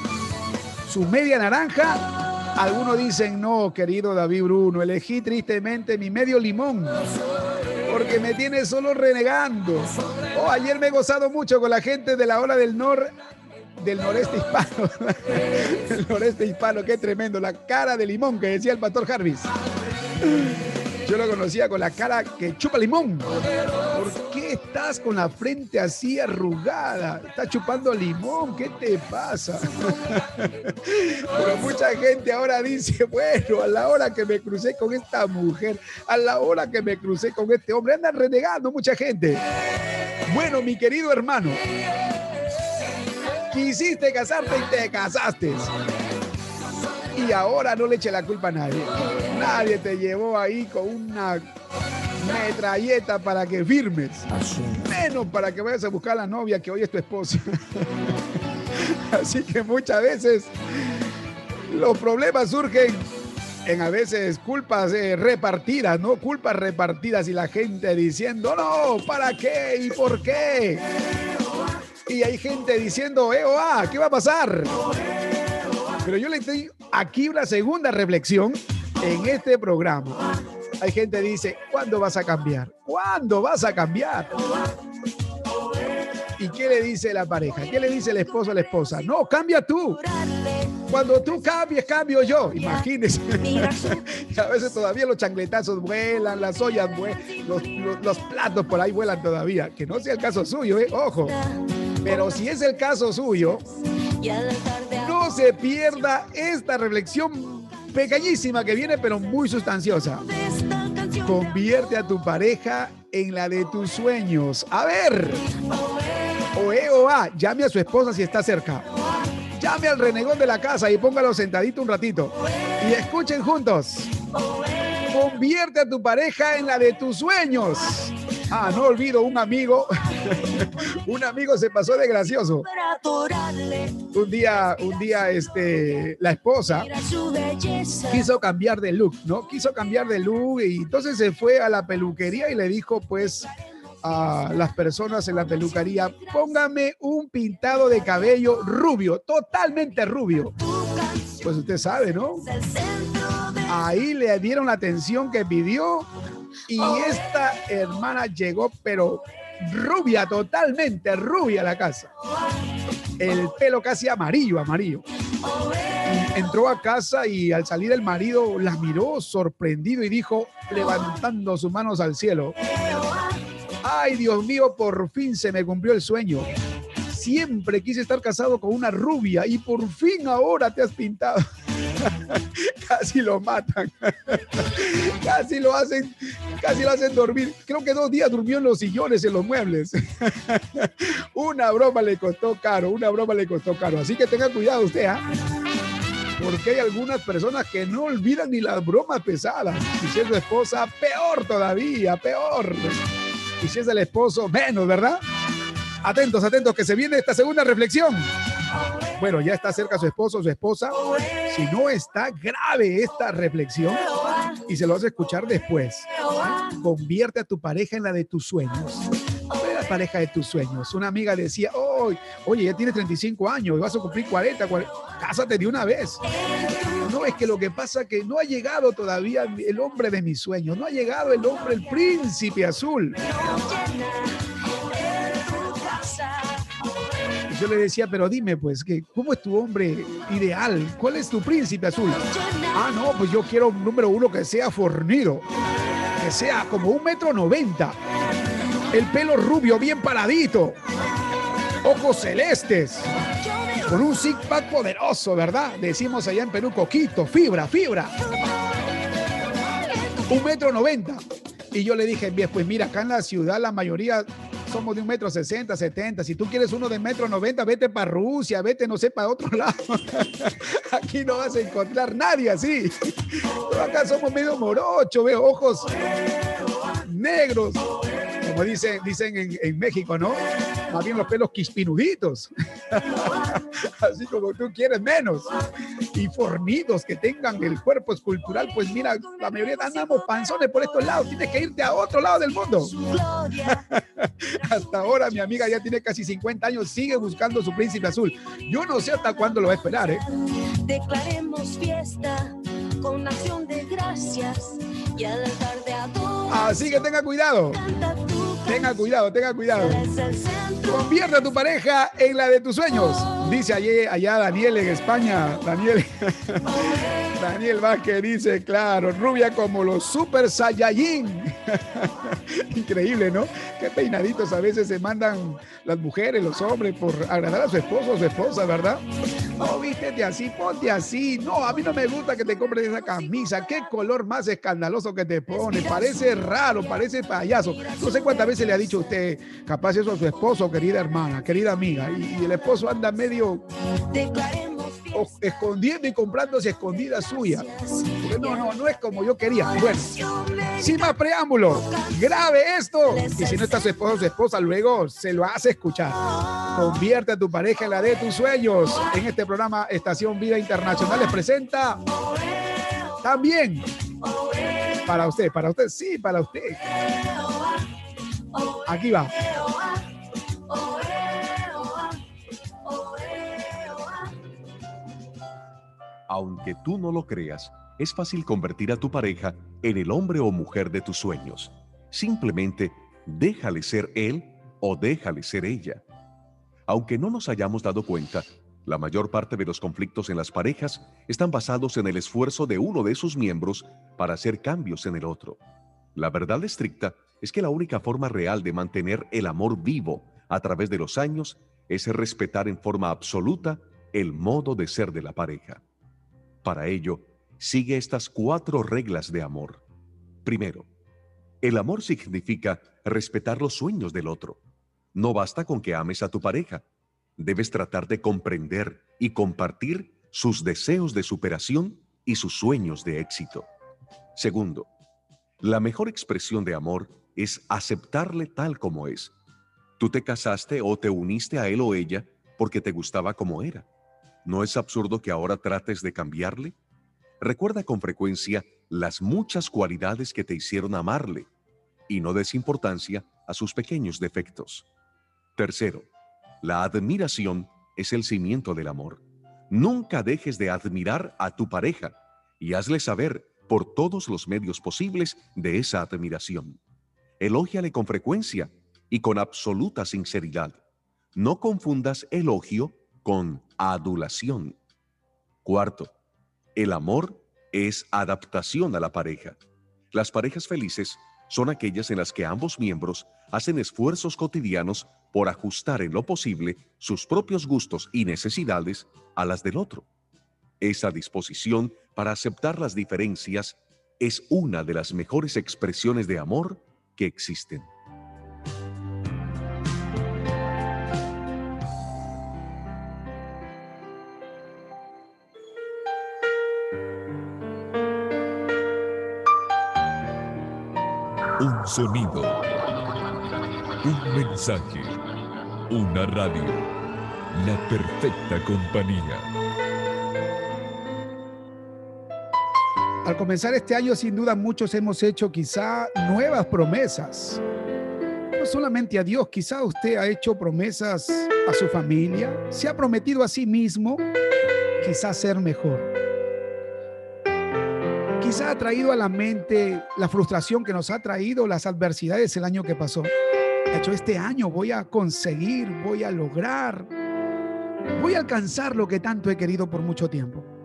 su media naranja? Algunos dicen, no, querido David Bruno, elegí tristemente mi medio limón. Porque me tiene solo renegando. Oh, ayer me he gozado mucho con la gente de la hora del norte del noreste hispano. el noreste hispano, qué tremendo. La cara de limón que decía el pastor Jarvis. Yo lo conocía con la cara que chupa limón. ¿Por qué estás con la frente así arrugada? Estás chupando limón, ¿qué te pasa? Pero mucha gente ahora dice, bueno, a la hora que me crucé con esta mujer, a la hora que me crucé con este hombre, andan renegando mucha gente. Bueno, mi querido hermano, quisiste casarte y te casaste. Y ahora no le eche la culpa a nadie. Nadie te llevó ahí con una metralleta para que firmes. Menos para que vayas a buscar a la novia que hoy es tu esposa. Así que muchas veces los problemas surgen en a veces culpas eh, repartidas, ¿no? Culpas repartidas y la gente diciendo, no, ¿para qué? ¿Y por qué? Y hay gente diciendo, eh, oh, ah, ¿qué va a pasar? Pero yo le doy aquí una segunda reflexión en este programa. Hay gente que dice, ¿cuándo vas a cambiar? ¿Cuándo vas a cambiar? ¿Y qué le dice la pareja? ¿Qué le dice el esposo a la esposa? No, cambia tú. Cuando tú cambies, cambio yo. Imagínese. a veces todavía los chancletazos vuelan, las ollas vuelan, los, los- los platos por ahí vuelan todavía. Que no sea el caso suyo, ¿eh? Ojo. Pero si es el caso suyo, no se pierda esta reflexión pequeñísima que viene, pero muy sustanciosa. Convierte a tu pareja en la de tus sueños. A ver. O E o llame a su esposa si está cerca. Llame al renegón de la casa y póngalo sentadito un ratito. Y escuchen juntos. Convierte a tu pareja en la de tus sueños. Ah, no olvido un amigo. Un amigo se pasó de gracioso. Un día, un día, este, la esposa quiso cambiar de look, ¿no? Quiso cambiar de look y entonces se fue a la peluquería y le dijo, pues, a las personas en la peluquería, póngame un pintado de cabello rubio, totalmente rubio. Pues usted sabe, ¿no? Ahí le dieron la atención que pidió y esta hermana llegó, pero rubia, totalmente rubia la casa. El pelo casi amarillo, amarillo. Entró a casa y al salir el marido la miró sorprendido y dijo, levantando sus manos al cielo, ay Dios mío, por fin se me cumplió el sueño. Siempre quise estar casado con una rubia y por fin ahora te has pintado. casi lo matan. casi lo hacen, casi lo hacen dormir. Creo que dos días durmió en los sillones, en los muebles. una broma le costó caro, una broma le costó caro. Así que tenga cuidado usted, ¿ah? Porque hay algunas personas que no olvidan ni las bromas pesadas. Y si es su esposa, peor todavía, peor. Y si es el esposo, menos, ¿verdad? Atentos, atentos, que se viene esta segunda reflexión. Bueno, ya está cerca su esposo, su esposa. Si no está grave esta reflexión y se lo vas a escuchar después. Convierte a tu pareja en la de tus sueños. La pareja de tus sueños. Una amiga decía, "Oy, oye, ya tienes 35 años vas a cumplir 40, 40. Cásate de una vez. No, es que lo que pasa es que no ha llegado todavía el hombre de mis sueños. No ha llegado el hombre, el príncipe azul. Yo le decía, pero dime, pues, que, ¿cómo es tu hombre ideal? ¿Cuál es tu príncipe azul? Ah, no, pues yo quiero un número uno que sea fornido, que sea como un metro noventa, el pelo rubio bien paradito, ojos celestes, con un six pack poderoso, ¿verdad? Decimos allá en Perú, coquito, fibra, fibra. Un metro noventa. Y yo le dije, pues mira, acá en la ciudad la mayoría somos de un metro sesenta, setenta. Si tú quieres uno de metro noventa, vete para Rusia, vete, no sé, para otro lado. Aquí no vas a encontrar nadie así. Pero acá somos medio morocho, veo ojos negros. Como dicen, dicen en, en México, ¿no? Más bien los pelos quispinuditos. Así como tú quieres menos. Y fornidos que tengan el cuerpo escultural. Pues mira, la mayoría andamos panzones por estos lados. Tienes que irte a otro lado del mundo. Hasta ahora mi amiga ya tiene casi 50 años, sigue buscando su príncipe azul. Yo no sé hasta cuándo lo va a esperar, ¿eh? Declaremos fiesta con acción de gracias y al altar de adoración. Así que tenga cuidado. Tenga cuidado, tenga cuidado. Convierte a tu pareja en la de tus sueños. Dice allá, allá Daniel en España. Daniel. Daniel Vázquez dice, claro, rubia como los super Saiyajin. Increíble, ¿no? Qué peinaditos a veces se mandan las mujeres, los hombres, por agradar a su esposo o su esposa, ¿verdad? No, vístete así, ponte así. No, a mí no me gusta que te compres esa camisa. Qué color más escandaloso que te pone. Parece raro, parece payaso. No sé cuántas veces le ha dicho usted, capaz eso a su esposo, querida hermana, querida amiga. Y, el esposo anda medio escondiendo y comprándose escondidas suyas. Porque no, no, no es como yo quería. Bueno, sin más preámbulo, grabe esto. Y si no está su esposo o su esposa, luego se lo hace escuchar. Convierte a tu pareja en la de tus sueños. En este programa Estación Vida Internacional les presenta también para usted, para usted, sí, para usted. Aquí va. Aunque tú no lo creas, es fácil convertir a tu pareja en el hombre o mujer de tus sueños. Simplemente déjale ser él o déjale ser ella. Aunque no nos hayamos dado cuenta, la mayor parte de los conflictos en las parejas están basados en el esfuerzo de uno de sus miembros para hacer cambios en el otro. La verdad estricta es que la única forma real de mantener el amor vivo a través de los años es respetar en forma absoluta el modo de ser de la pareja. Para ello, sigue estas cuatro reglas de amor. Primero, el amor significa respetar los sueños del otro. No basta con que ames a tu pareja. Debes tratar de comprender y compartir sus deseos de superación y sus sueños de éxito. Segundo, la mejor expresión de amor es aceptarle tal como es. Tú te casaste o te uniste a él o ella porque te gustaba como era. ¿No es absurdo que ahora trates de cambiarle? Recuerda con frecuencia las muchas cualidades que te hicieron amarle y no des importancia a sus pequeños defectos. Tercero, la admiración es el cimiento del amor. Nunca dejes de admirar a tu pareja y hazle saber por todos los medios posibles de esa admiración. Elógiale con frecuencia y con absoluta sinceridad. No confundas elogio con adulación. Cuarto, el amor es adaptación a la pareja. Las parejas felices son aquellas en las que ambos miembros hacen esfuerzos cotidianos por ajustar en lo posible sus propios gustos y necesidades a las del otro. Esa disposición para aceptar las diferencias es una de las mejores expresiones de amor que existen. Un sonido. Un mensaje. Una radio. La perfecta compañía. Al comenzar este año, sin duda, muchos hemos hecho quizá nuevas promesas. No solamente a Dios, quizá usted ha hecho promesas a su familia, se ha prometido a sí mismo quizá ser mejor. Quizá ha traído a la mente la frustración que nos ha traído las adversidades el año que pasó. De hecho, este año voy a conseguir, voy a lograr, voy a alcanzar lo que tanto he querido por mucho tiempo.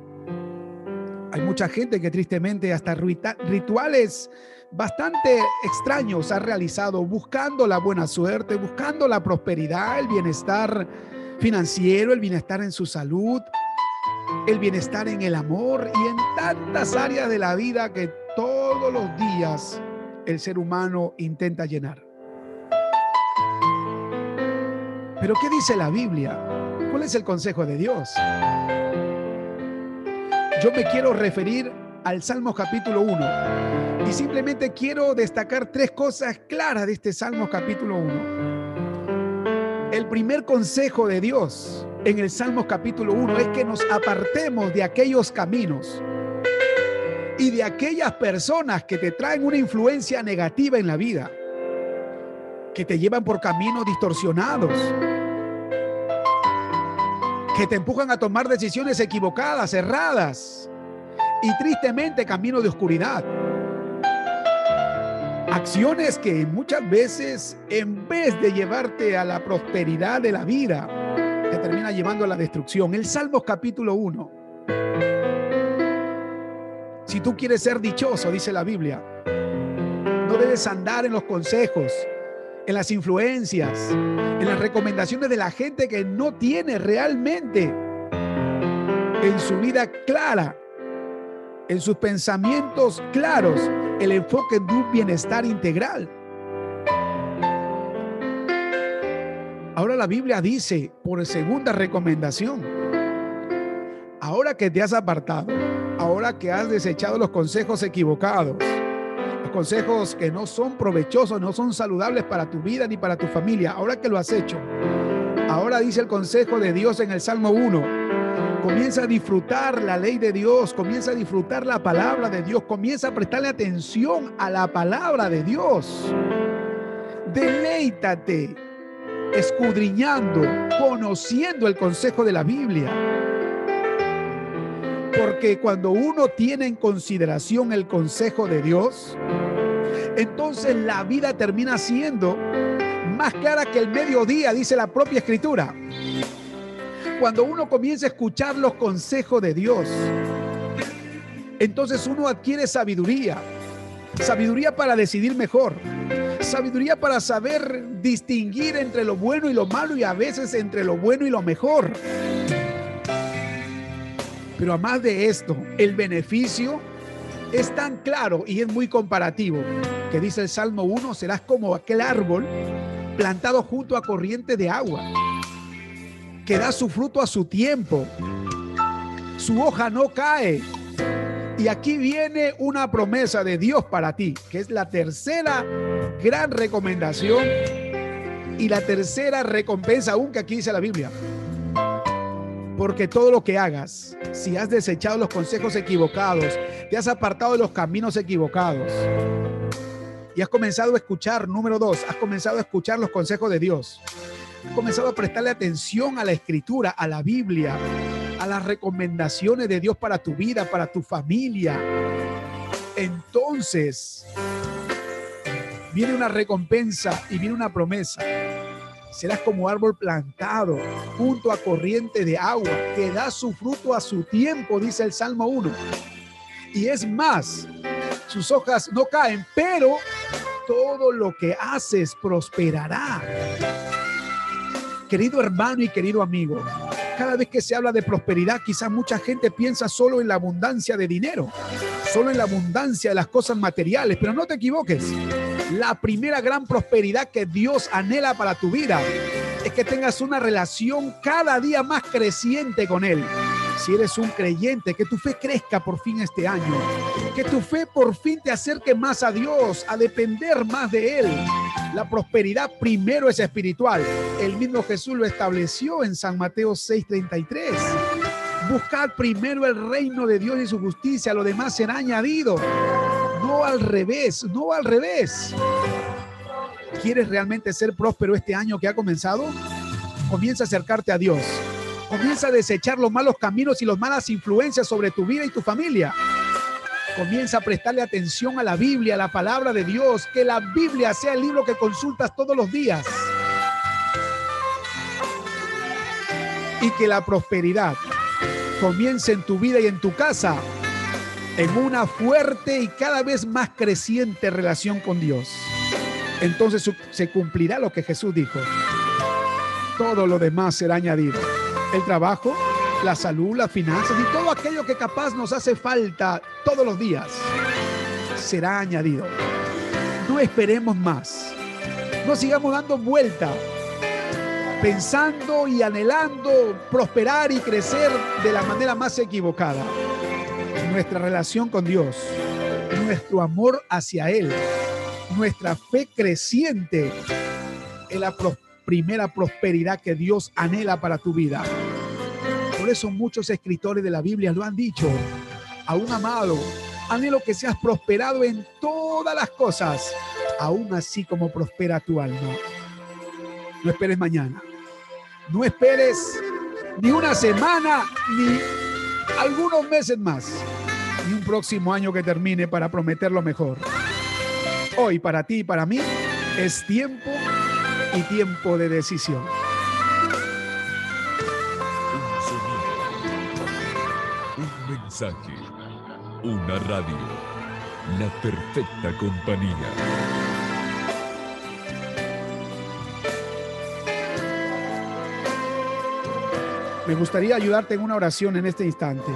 Hay mucha gente que tristemente hasta rituales bastante extraños ha realizado buscando la buena suerte, buscando la prosperidad, el bienestar financiero, el bienestar en su salud, el bienestar en el amor y en tantas áreas de la vida que todos los días el ser humano intenta llenar. Pero ¿qué dice la Biblia? ¿Cuál es el consejo de Dios? Yo me quiero referir al Salmo capítulo 1 y simplemente quiero destacar tres cosas claras de este Salmo capítulo 1. El primer consejo de Dios en el Salmo capítulo 1 es que nos apartemos de aquellos caminos y de aquellas personas que te traen una influencia negativa en la vida, que te llevan por caminos distorsionados, que te empujan a tomar decisiones equivocadas, erradas y tristemente caminos de oscuridad. Acciones que muchas veces, en vez de llevarte a la prosperidad de la vida, te termina llevando a la destrucción. El Salmos capítulo 1. Si tú quieres ser dichoso, dice la Biblia, no debes andar en los consejos, en las influencias, en las recomendaciones de la gente que no tiene realmente en su vida clara, en sus pensamientos claros, el enfoque de un bienestar integral. Ahora la Biblia dice, por segunda recomendación, ahora que te has apartado, ahora que has desechado los consejos equivocados, consejos que no son provechosos, no son saludables para tu vida ni para tu familia, ahora que lo has hecho, ahora dice el consejo de Dios en el Salmo 1, comienza a disfrutar la ley de Dios, comienza a disfrutar la palabra de Dios, comienza a prestarle atención a la palabra de Dios. Deleítate escudriñando, conociendo el consejo de la Biblia. Porque cuando uno tiene en consideración el consejo de Dios, entonces la vida termina siendo más clara que el mediodía, dice la propia escritura. Cuando uno comienza a escuchar los consejos de Dios, entonces uno adquiere sabiduría, sabiduría para decidir mejor, sabiduría para saber distinguir entre lo bueno y lo malo y a veces entre lo bueno y lo mejor. Pero además de esto, el beneficio es tan claro y es muy comparativo que dice el Salmo 1, serás como aquel árbol plantado junto a corriente de agua, que da su fruto a su tiempo, su hoja no cae. Y aquí viene una promesa de Dios para ti, que es la tercera gran recomendación y la tercera recompensa, aún que aquí dice la Biblia. Porque todo lo que hagas, si has desechado los consejos equivocados, te has apartado de los caminos equivocados. Y has comenzado a escuchar, número dos, has comenzado a escuchar los consejos de Dios, has comenzado a prestarle atención a la escritura, a la Biblia, a las recomendaciones de Dios para tu vida, para tu familia. Entonces, viene una recompensa y viene una promesa serás como árbol plantado junto a corriente de agua, que da su fruto a su tiempo, dice el Salmo 1. Y es más, sus hojas no caen, pero todo lo que haces prosperará. Querido hermano y querido amigo, cada vez que se habla de prosperidad, quizás mucha gente piensa solo en la abundancia de dinero, solo en la abundancia de las cosas materiales, pero no te equivoques. La primera gran prosperidad que Dios anhela para tu vida es que tengas una relación cada día más creciente con Él. Si eres un creyente, que tu fe crezca por fin este año. Que tu fe por fin te acerque más a Dios, a depender más de Él. La prosperidad primero es espiritual. El mismo Jesús lo estableció en San Mateo 6:33. Buscad primero el reino de Dios y su justicia, lo demás será añadido. No al revés, no al revés. ¿Quieres realmente ser próspero este año que ha comenzado? Comienza a acercarte a Dios. Comienza a desechar los malos caminos y las malas influencias sobre tu vida y tu familia. Comienza a prestarle atención a la Biblia, a la palabra de Dios. Que la Biblia sea el libro que consultas todos los días. Y que la prosperidad comience en tu vida y en tu casa en una fuerte y cada vez más creciente relación con Dios. Entonces se cumplirá lo que Jesús dijo. todo lo demás será añadido. El trabajo, la salud, las finanzas y todo aquello que capaz nos hace falta todos los días será añadido. No esperemos más. No sigamos dando vuelta, pensando y anhelando prosperar y crecer de la manera más equivocada. Nuestra relación con Dios, nuestro amor hacia Él, nuestra fe creciente es la primera prosperidad que Dios anhela para tu vida. Por eso muchos escritores de la Biblia lo han dicho. Aún amado, anhelo que seas prosperado en todas las cosas, aún así como prospera tu alma. No esperes mañana. No esperes ni una semana, ni algunos meses más, ni un próximo año que termine para prometer lo mejor. Hoy para ti y para mí es tiempo y tiempo de decisión. Un sonido. Un mensaje. Una radio. La perfecta compañía. Me gustaría ayudarte en una oración en este instante.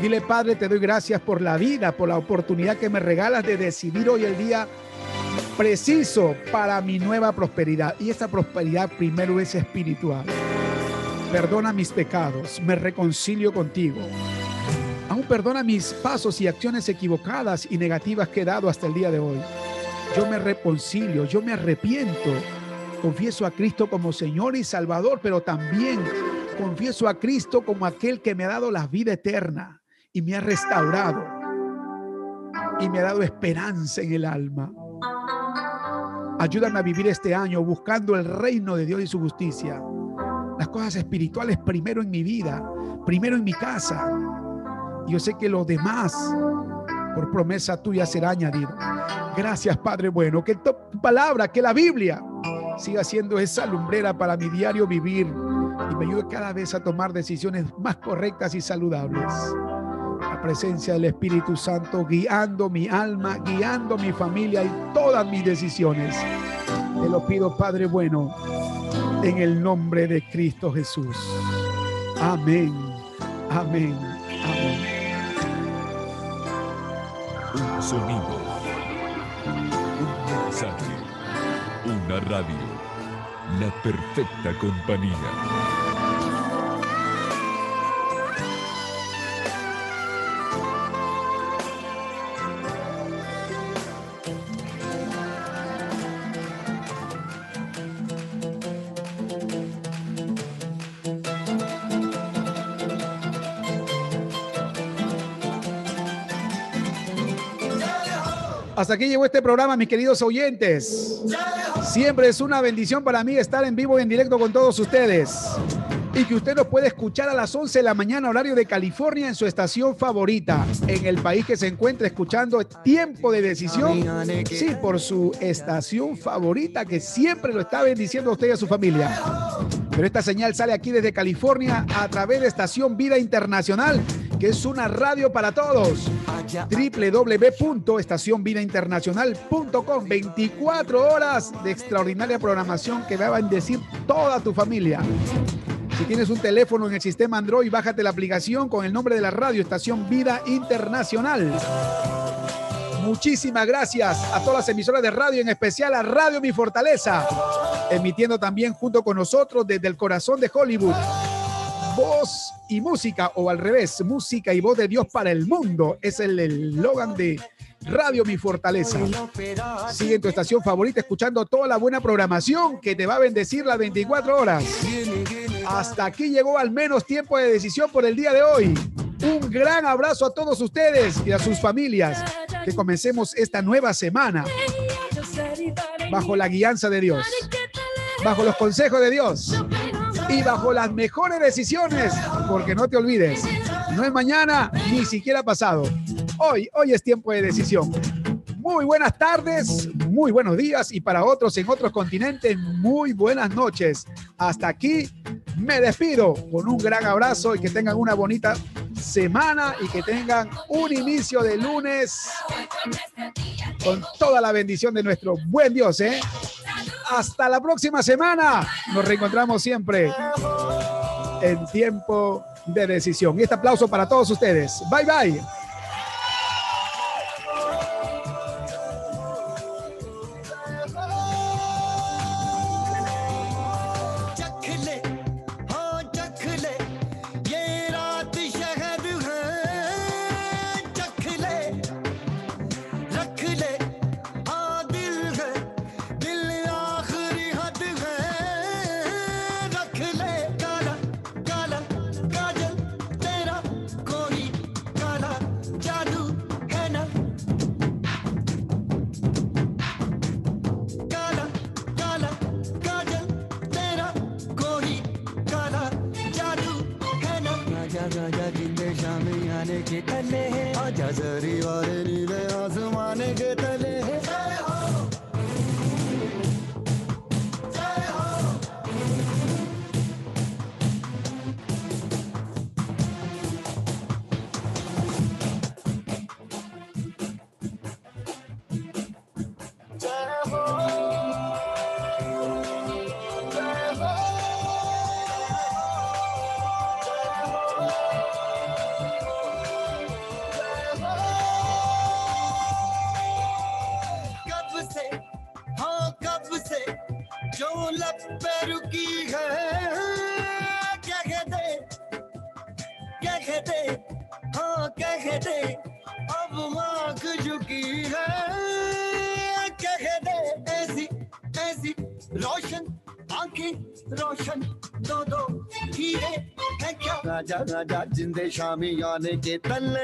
Dile, Padre, te doy gracias por la vida, por la oportunidad que me regalas de decidir hoy el día preciso para mi nueva prosperidad. Y esta prosperidad primero es espiritual. Perdona mis pecados, me reconcilio contigo. Aún perdona mis pasos y acciones equivocadas y negativas que he dado hasta el día de hoy. Yo me reconcilio, yo me arrepiento. Confieso a Cristo como Señor y Salvador, pero también confieso a Cristo como aquel que me ha dado la vida eterna y me ha restaurado y me ha dado esperanza en el alma. Ayúdame a vivir este año buscando el reino de Dios y su justicia. Las cosas espirituales primero en mi vida, primero en mi casa. Yo sé que lo demás, por promesa tuya, será añadido. Gracias, Padre bueno. Que tu palabra, que la Biblia siga siendo esa lumbrera para mi diario vivir y me ayude cada vez a tomar decisiones más correctas y saludables. Presencia del Espíritu Santo guiando mi alma, guiando mi familia y todas mis decisiones. Te lo pido, Padre bueno, en el nombre de Cristo Jesús. Amén. Amén. Un sonido. Un mensaje. Una radio. La perfecta compañía. Aquí llegó este programa, mis queridos oyentes. Siempre es una bendición para mí estar en vivo y en directo con todos ustedes. Y que usted nos puede escuchar a las 11 de la mañana, horario de California, en su estación favorita, en el país que se encuentra escuchando Tiempo de Decisión. Sí, por su estación favorita, que siempre lo está bendiciendo a usted y a su familia. Pero esta señal sale aquí desde California a través de Estación Vida Internacional, que es una radio para todos. www.estacionvidainternacional.com 24 horas de extraordinaria programación que va a bendecir toda tu familia. Si tienes un teléfono en el sistema Android, bájate la aplicación con el nombre de la radio, Estación Vida Internacional. Muchísimas gracias a todas las emisoras de radio, en especial a Radio Mi Fortaleza, emitiendo también junto con nosotros desde el corazón de Hollywood. Voz y música, o al revés, música y voz de Dios para el mundo, es el eslogan de Radio Mi Fortaleza. Sigue en tu estación favorita escuchando toda la buena programación que te va a bendecir las 24 horas. Hasta aquí llegó al menos tiempo de decisión por el día de hoy. Un gran abrazo a todos ustedes y a sus familias. Que comencemos esta nueva semana bajo la guianza de Dios, bajo los consejos de Dios y bajo las mejores decisiones. Porque no te olvides, no es mañana ni siquiera pasado. Hoy, hoy es tiempo de decisión. Muy buenas tardes, muy buenos días y para otros en otros continentes, muy buenas noches. Hasta aquí me despido con un gran abrazo y que tengan una bonita semana y que tengan un inicio de lunes con toda la bendición de nuestro buen Dios, ¿eh? Hasta la próxima semana. Nos reencontramos siempre en tiempo de decisión. Y este aplauso para todos ustedes. Bye bye. जिंदे शामी याने के तल